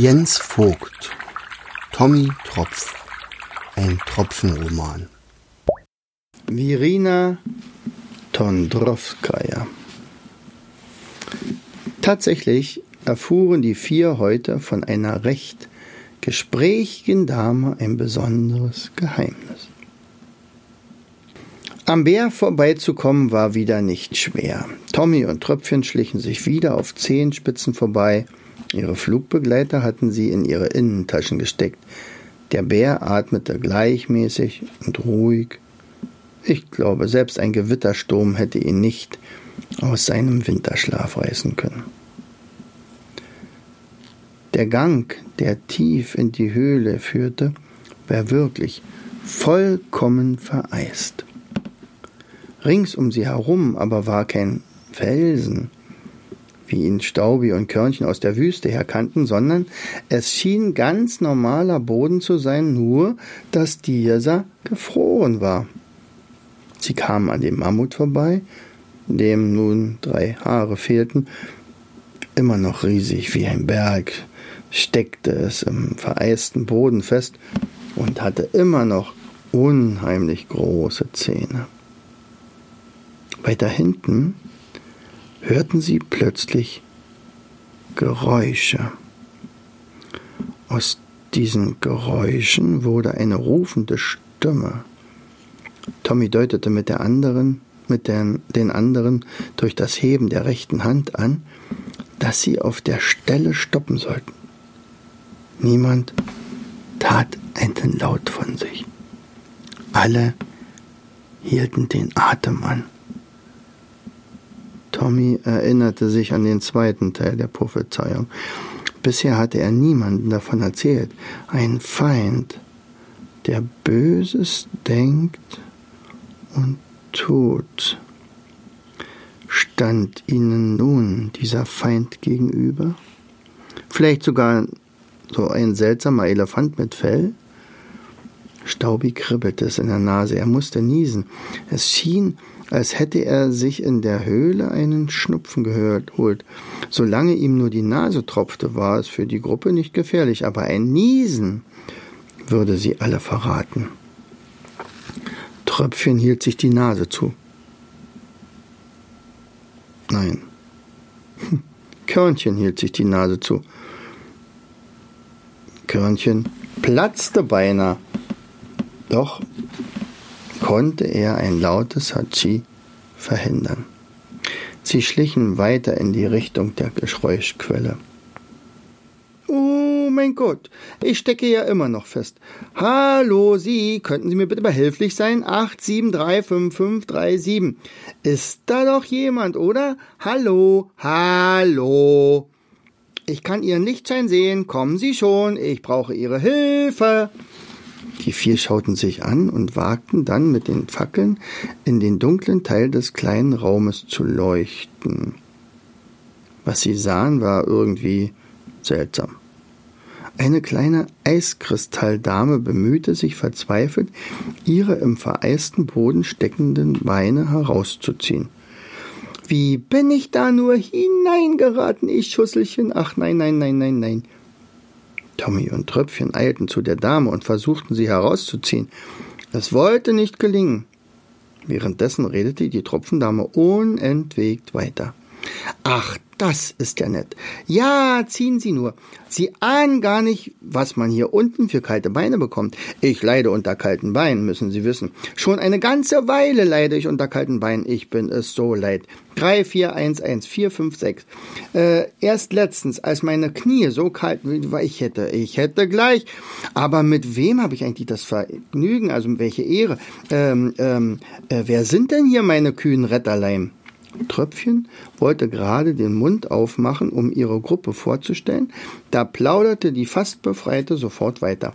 Jens Vogt Tommy Tropf Ein Tropfenroman Virina Tondrowskaja Tatsächlich erfuhren die vier heute von einer recht gesprächigen Dame ein besonderes Geheimnis. Am Bär vorbeizukommen war wieder nicht schwer. Tommy und Tröpfchen schlichen sich wieder auf Zehenspitzen vorbei Ihre Flugbegleiter hatten sie in ihre Innentaschen gesteckt. Der Bär atmete gleichmäßig und ruhig. Ich glaube, selbst ein Gewittersturm hätte ihn nicht aus seinem Winterschlaf reißen können. Der Gang, der tief in die Höhle führte, war wirklich vollkommen vereist. Rings um sie herum aber war kein Felsen, wie ihn Staubi und Körnchen aus der Wüste her kannten, sondern es schien ganz normaler Boden zu sein, nur dass dieser gefroren war. Sie kamen an dem Mammut vorbei, dem nun drei Haare fehlten. Immer noch riesig wie ein Berg steckte es im vereisten Boden fest und hatte immer noch unheimlich große Zähne. Weiter hinten hörten sie plötzlich Geräusche. Aus diesen Geräuschen wurde eine rufende Stimme. Tommy deutete mit der anderen, mit den, den anderen durch das Heben der rechten Hand an, dass sie auf der Stelle stoppen sollten. Niemand tat einen Laut von sich. Alle hielten den Atem an. Tommy erinnerte sich an den zweiten Teil der Prophezeiung. Bisher hatte er niemanden davon erzählt. Ein Feind, der Böses denkt und tut. Stand ihnen nun dieser Feind gegenüber? Vielleicht sogar so ein seltsamer Elefant mit Fell? Staubi kribbelte es in der Nase. Er musste niesen. Es schien, als hätte er sich in der Höhle einen Schnupfen geholt. Solange ihm nur die Nase tropfte, war es für die Gruppe nicht gefährlich, aber ein Niesen würde sie alle verraten. Tröpfchen hielt sich die Nase zu. Nein. Körnchen hielt sich die Nase zu. Körnchen platzte beinahe. Doch konnte er ein lautes Hatschi verhindern. Sie schlichen weiter in die Richtung der Geräuschquelle. Oh mein Gott, ich stecke ja immer noch fest. Hallo, Sie, könnten Sie mir bitte behilflich sein? 8735537. Ist da doch jemand, oder? Hallo, hallo. Ich kann Ihren Lichtschein sehen. Kommen Sie schon, ich brauche Ihre Hilfe. Die vier schauten sich an und wagten dann mit den Fackeln in den dunklen Teil des kleinen Raumes zu leuchten. Was sie sahen, war irgendwie seltsam. Eine kleine Eiskristalldame bemühte sich verzweifelt, ihre im vereisten Boden steckenden Beine herauszuziehen. Wie bin ich da nur hineingeraten, ich Schusselchen? Ach nein, nein, nein, nein, nein. Tommy und Tröpfchen eilten zu der Dame und versuchten sie herauszuziehen. Es wollte nicht gelingen. Währenddessen redete die Tropfendame unentwegt weiter. Ach, das ist ja nett. Ja, ziehen Sie nur. Sie ahnen gar nicht, was man hier unten für kalte Beine bekommt. Ich leide unter kalten Beinen, müssen Sie wissen. Schon eine ganze Weile leide ich unter kalten Beinen. Ich bin es so leid. Drei, vier, eins, eins, vier, fünf, sechs. Äh, erst letztens, als meine Knie so kalt war, ich hätte, ich hätte gleich. Aber mit wem habe ich eigentlich das Vergnügen? Also welche Ehre? Ähm, ähm, äh, wer sind denn hier meine kühnen Retterlein? Tröpfchen wollte gerade den Mund aufmachen, um ihre Gruppe vorzustellen, da plauderte die fast Befreite sofort weiter.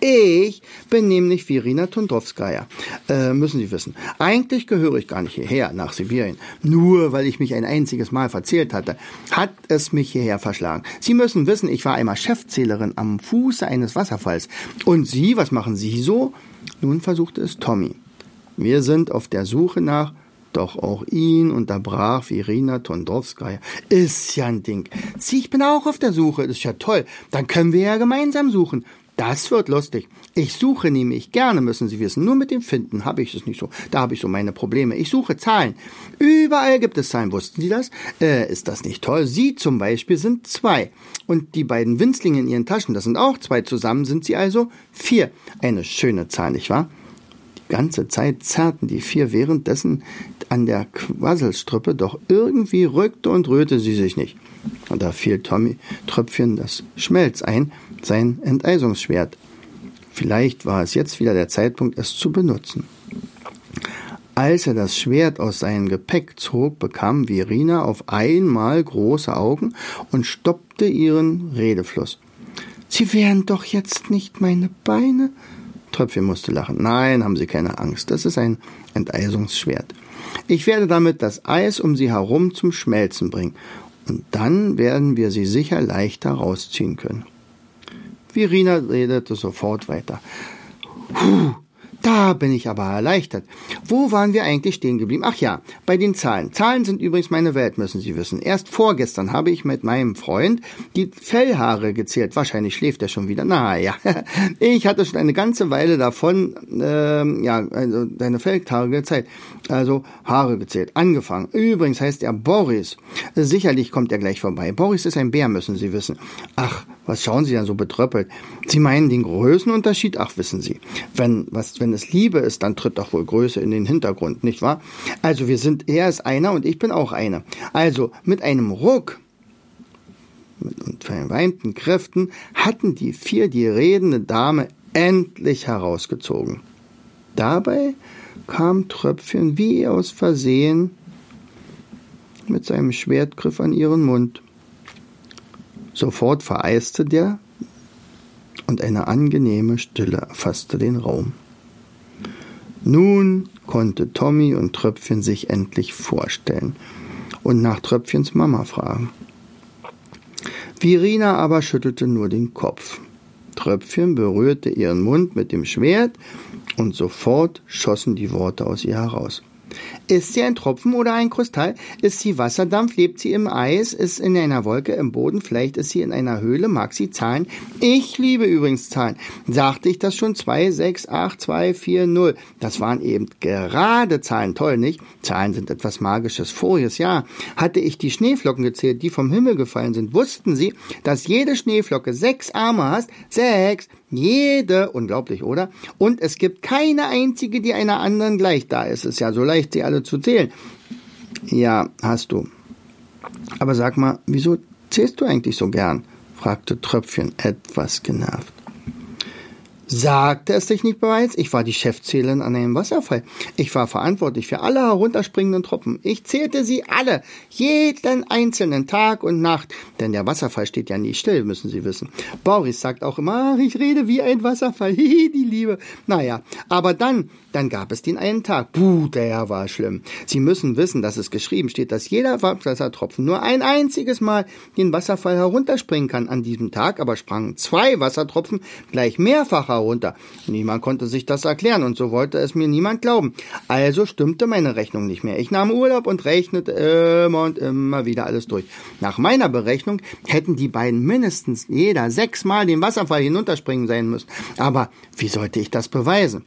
Ich bin nämlich Virina Tondrowskaja. Äh, müssen Sie wissen. Eigentlich gehöre ich gar nicht hierher, nach Sibirien. Nur weil ich mich ein einziges Mal verzählt hatte, hat es mich hierher verschlagen. Sie müssen wissen, ich war einmal Chefzählerin am Fuße eines Wasserfalls. Und Sie, was machen Sie so? Nun versuchte es Tommy. Wir sind auf der Suche nach Doch auch ihn unterbrach Irina Tondowskaja. Ist ja ein Ding. Sie, ich bin auch auf der Suche. Ist ja toll. Dann können wir ja gemeinsam suchen. Das wird lustig. Ich suche nämlich gerne, müssen Sie wissen. Nur mit dem Finden habe ich es nicht so. Da habe ich so meine Probleme. Ich suche Zahlen. Überall gibt es Zahlen. Wussten Sie das? Äh, ist das nicht toll? Sie zum Beispiel sind zwei. Und die beiden Winzlinge in ihren Taschen, das sind auch zwei. Zusammen sind sie also vier. Eine schöne Zahl, nicht wahr? Ganze Zeit zerrten die vier währenddessen an der Quasselstrippe, doch irgendwie rückte und rührte sie sich nicht. Und da fiel Tommy Tröpfchen das Schmelz ein, sein Enteisungsschwert. Vielleicht war es jetzt wieder der Zeitpunkt, es zu benutzen. Als er das Schwert aus seinem Gepäck zog, bekam Verina auf einmal große Augen und stoppte ihren Redefluss. Sie wären doch jetzt nicht meine Beine? Tröpfchen musste lachen. Nein, haben Sie keine Angst. Das ist ein Enteisungsschwert. Ich werde damit das Eis um Sie herum zum Schmelzen bringen. Und dann werden wir sie sicher leichter rausziehen können. Virina redete sofort weiter. Puh, da bin ich aber erleichtert. Wo waren wir eigentlich stehen geblieben? Ach ja, bei den Zahlen. Zahlen sind übrigens meine Welt, müssen Sie wissen. Erst vorgestern habe ich mit meinem Freund die Fellhaare gezählt. Wahrscheinlich schläft er schon wieder. Na ja, ich hatte schon eine ganze Weile davon, ähm, ja, also deine Fellhaare gezählt. Also Haare gezählt. Angefangen. Übrigens heißt er Boris. Sicherlich kommt er gleich vorbei. Boris ist ein Bär, müssen Sie wissen. Ach, was schauen Sie dann so betröppelt? Sie meinen den Größenunterschied? Ach, wissen Sie. Wenn, was, wenn es Liebe ist, dann tritt doch wohl Größe in den Hintergrund, nicht wahr? Also wir sind, er ist einer und ich bin auch einer. Also mit einem Ruck mit verweinten Kräften hatten die vier die redende Dame endlich herausgezogen. Dabei kam Tröpfchen wie aus Versehen mit seinem Schwertgriff an ihren Mund. Sofort vereiste der und eine angenehme Stille erfasste den Raum. Nun konnte Tommy und Tröpfchen sich endlich vorstellen und nach Tröpfchens Mama fragen. Virina aber schüttelte nur den Kopf. Tröpfchen berührte ihren Mund mit dem Schwert und sofort schossen die Worte aus ihr heraus. Ist sie ein Tropfen oder ein Kristall? Ist sie Wasserdampf? Lebt sie im Eis? Ist in einer Wolke im Boden? Vielleicht ist sie in einer Höhle? Mag sie Zahlen? Ich liebe übrigens Zahlen. Sagte ich das schon? 2, 6, 8, 2, 4, 0. Das waren eben gerade Zahlen. Toll, nicht? Zahlen sind etwas Magisches. Voriges Jahr hatte ich die Schneeflocken gezählt, die vom Himmel gefallen sind. Wussten Sie, dass jede Schneeflocke sechs Arme hat? Sechs. Jede, unglaublich, oder? Und es gibt keine einzige, die einer anderen gleicht. Da ist es ja so leicht, sie alle zu zählen. Ja, hast du. Aber sag mal, wieso zählst du eigentlich so gern? fragte Tröpfchen etwas genervt. Sagte es dich nicht bereits? Ich war die Chefzählerin an einem Wasserfall. Ich war verantwortlich für alle herunterspringenden Tropfen. Ich zählte sie alle, jeden einzelnen Tag und Nacht. Denn der Wasserfall steht ja nie still, müssen Sie wissen. Boris sagt auch immer, ach, ich rede wie ein Wasserfall. Hihi, die Liebe. Naja, aber dann, dann gab es den einen Tag. Puh, der war schlimm. Sie müssen wissen, dass es geschrieben steht, dass jeder Wassertropfen nur ein einziges Mal den Wasserfall herunterspringen kann. An diesem Tag aber sprangen zwei Wassertropfen gleich mehrfach herunter. Niemand konnte sich das erklären und so wollte es mir niemand glauben. Also stimmte meine Rechnung nicht mehr. Ich nahm Urlaub und rechnete immer und immer wieder alles durch. Nach meiner Berechnung hätten die beiden mindestens jeder sechsmal den Wasserfall hinunterspringen sein müssen. Aber wie sollte ich das beweisen?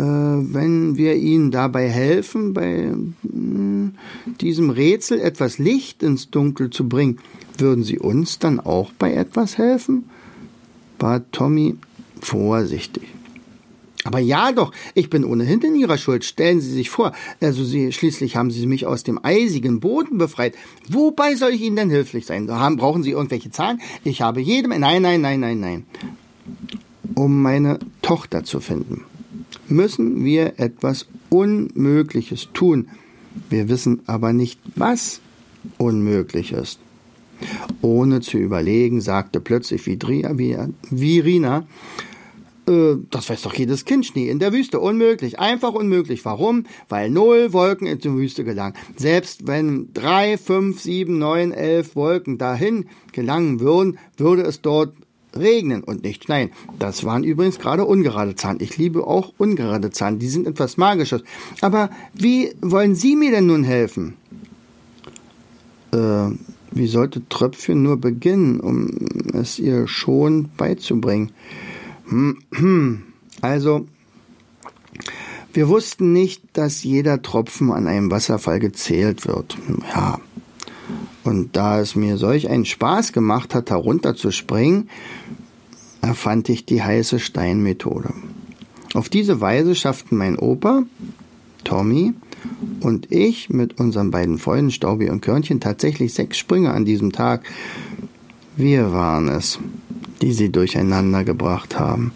Äh, wenn wir ihnen dabei helfen, bei hm, diesem Rätsel etwas Licht ins Dunkel zu bringen, würden Sie uns dann auch bei etwas helfen? bat Tommy vorsichtig. Aber ja doch, ich bin ohnehin in Ihrer Schuld. Stellen Sie sich vor, also Sie, schließlich haben Sie mich aus dem eisigen Boden befreit. Wobei soll ich Ihnen denn hilflich sein? Haben, brauchen Sie irgendwelche Zahlen? Ich habe jedem, nein, nein, nein, nein, nein. Um meine Tochter zu finden, müssen wir etwas Unmögliches tun. Wir wissen aber nicht, was unmöglich ist. Ohne zu überlegen, sagte plötzlich Virina, äh, das weiß doch jedes Kind, Schnee in der Wüste, unmöglich, einfach unmöglich. Warum? Weil null Wolken in die Wüste gelangen. Selbst wenn drei, fünf, sieben, neun, elf Wolken dahin gelangen würden, würde es dort regnen und nicht schneien. Das waren übrigens gerade ungerade Zahlen. Ich liebe auch ungerade Zahlen. Die sind etwas Magisches. Aber wie wollen Sie mir denn nun helfen? Äh, wie sollte Tröpfchen nur beginnen, um es ihr schon beizubringen? Hm, hm. Also, wir wussten nicht, dass jeder Tropfen an einem Wasserfall gezählt wird. Ja. Und da es mir solch einen Spaß gemacht hat, herunterzuspringen, erfand ich die heiße Steinmethode. Auf diese Weise schafften mein Opa, Tommy und ich mit unseren beiden Freunden Staubi und Körnchen tatsächlich sechs Sprünge an diesem Tag. Wir waren es, die sie durcheinander gebracht haben.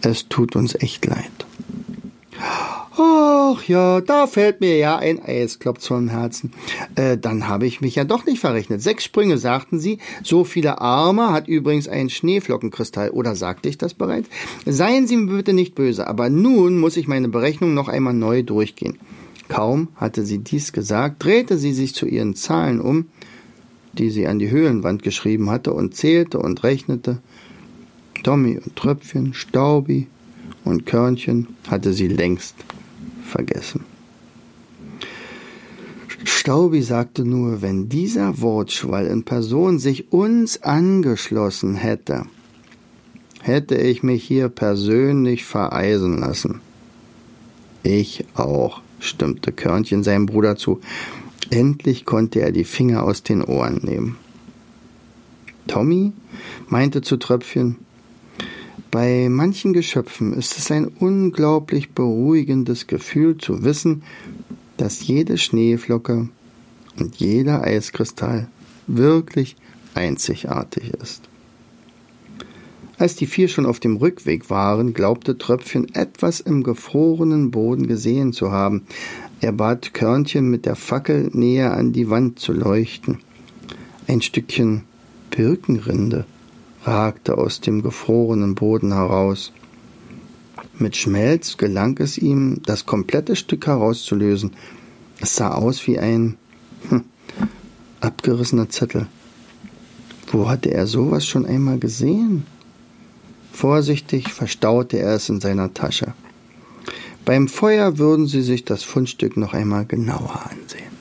Es tut uns echt leid. Ach ja, da fällt mir ja ein Eis, klopft vom Herzen. Äh, dann habe ich mich ja doch nicht verrechnet. Sechs Sprünge, sagten Sie. So viele Arme hat übrigens ein Schneeflockenkristall. Oder sagte ich das bereits? Seien Sie mir bitte nicht böse, aber nun muss ich meine Berechnung noch einmal neu durchgehen. Kaum hatte sie dies gesagt, drehte sie sich zu ihren Zahlen um, die sie an die Höhlenwand geschrieben hatte, und zählte und rechnete. Tommy und Tröpfchen, Staubi und Körnchen hatte sie längst vergessen. Staubi sagte nur, wenn dieser Wortschwall in Person sich uns angeschlossen hätte, hätte ich mich hier persönlich vereisen lassen. Ich auch, stimmte Körnchen seinem Bruder zu. Endlich konnte er die Finger aus den Ohren nehmen. Tommy meinte zu Tröpfchen, bei manchen Geschöpfen ist es ein unglaublich beruhigendes Gefühl zu wissen, dass jede Schneeflocke und jeder Eiskristall wirklich einzigartig ist. Als die vier schon auf dem Rückweg waren, glaubte Tröpfchen etwas im gefrorenen Boden gesehen zu haben. Er bat Körnchen mit der Fackel näher an die Wand zu leuchten. Ein Stückchen Birkenrinde ragte aus dem gefrorenen Boden heraus. Mit Schmelz gelang es ihm, das komplette Stück herauszulösen. Es sah aus wie ein hm, abgerissener Zettel. Wo hatte er sowas schon einmal gesehen? Vorsichtig verstaute er es in seiner Tasche. Beim Feuer würden sie sich das Fundstück noch einmal genauer ansehen.